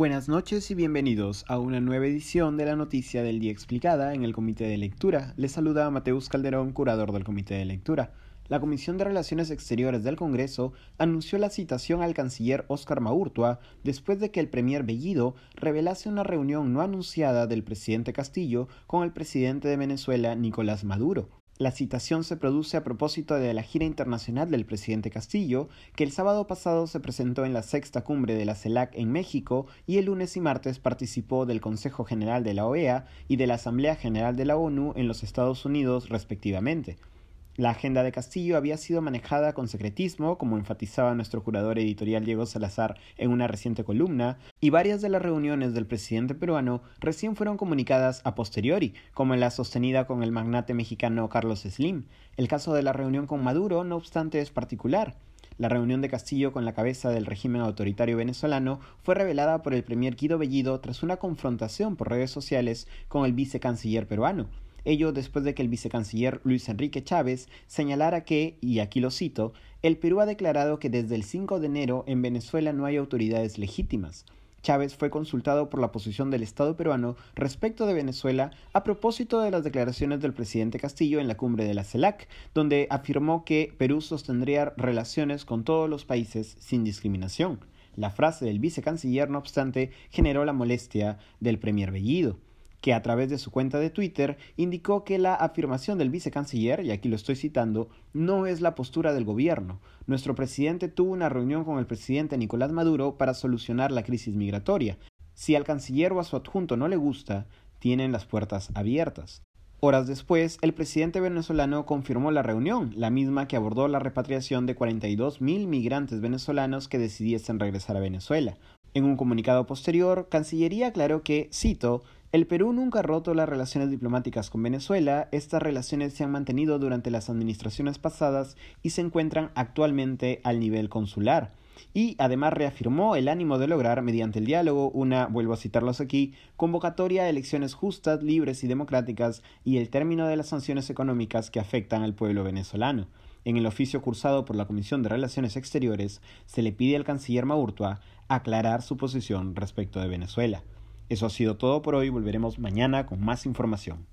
Buenas noches y bienvenidos a una nueva edición de la Noticia del Día Explicada en el Comité de Lectura. Les saluda Mateus Calderón, curador del Comité de Lectura. La Comisión de Relaciones Exteriores del Congreso anunció la citación al canciller Óscar Maurtua después de que el premier Bellido revelase una reunión no anunciada del presidente Castillo con el presidente de Venezuela Nicolás Maduro. La citación se produce a propósito de la gira internacional del presidente Castillo, que el sábado pasado se presentó en la sexta cumbre de la CELAC en México y el lunes y martes participó del Consejo General de la OEA y de la Asamblea General de la ONU en los Estados Unidos respectivamente. La agenda de Castillo había sido manejada con secretismo, como enfatizaba nuestro curador editorial Diego Salazar en una reciente columna, y varias de las reuniones del presidente peruano recién fueron comunicadas a posteriori, como la sostenida con el magnate mexicano Carlos Slim. El caso de la reunión con Maduro, no obstante, es particular. La reunión de Castillo con la cabeza del régimen autoritario venezolano fue revelada por el premier Guido Bellido tras una confrontación por redes sociales con el vicecanciller peruano. Ello después de que el vicecanciller Luis Enrique Chávez señalara que, y aquí lo cito, el Perú ha declarado que desde el 5 de enero en Venezuela no hay autoridades legítimas. Chávez fue consultado por la posición del Estado peruano respecto de Venezuela a propósito de las declaraciones del presidente Castillo en la cumbre de la CELAC, donde afirmó que Perú sostendría relaciones con todos los países sin discriminación. La frase del vicecanciller, no obstante, generó la molestia del premier Bellido que a través de su cuenta de Twitter indicó que la afirmación del vicecanciller, y aquí lo estoy citando, no es la postura del gobierno. Nuestro presidente tuvo una reunión con el presidente Nicolás Maduro para solucionar la crisis migratoria. Si al canciller o a su adjunto no le gusta, tienen las puertas abiertas. Horas después, el presidente venezolano confirmó la reunión, la misma que abordó la repatriación de 42 mil migrantes venezolanos que decidiesen regresar a Venezuela. En un comunicado posterior, Cancillería aclaró que, cito, el Perú nunca ha roto las relaciones diplomáticas con Venezuela, estas relaciones se han mantenido durante las administraciones pasadas y se encuentran actualmente al nivel consular. Y además reafirmó el ánimo de lograr, mediante el diálogo, una, vuelvo a citarlos aquí, convocatoria a elecciones justas, libres y democráticas y el término de las sanciones económicas que afectan al pueblo venezolano. En el oficio cursado por la Comisión de Relaciones Exteriores, se le pide al canciller Maurtua aclarar su posición respecto de Venezuela. Eso ha sido todo por hoy, volveremos mañana con más información.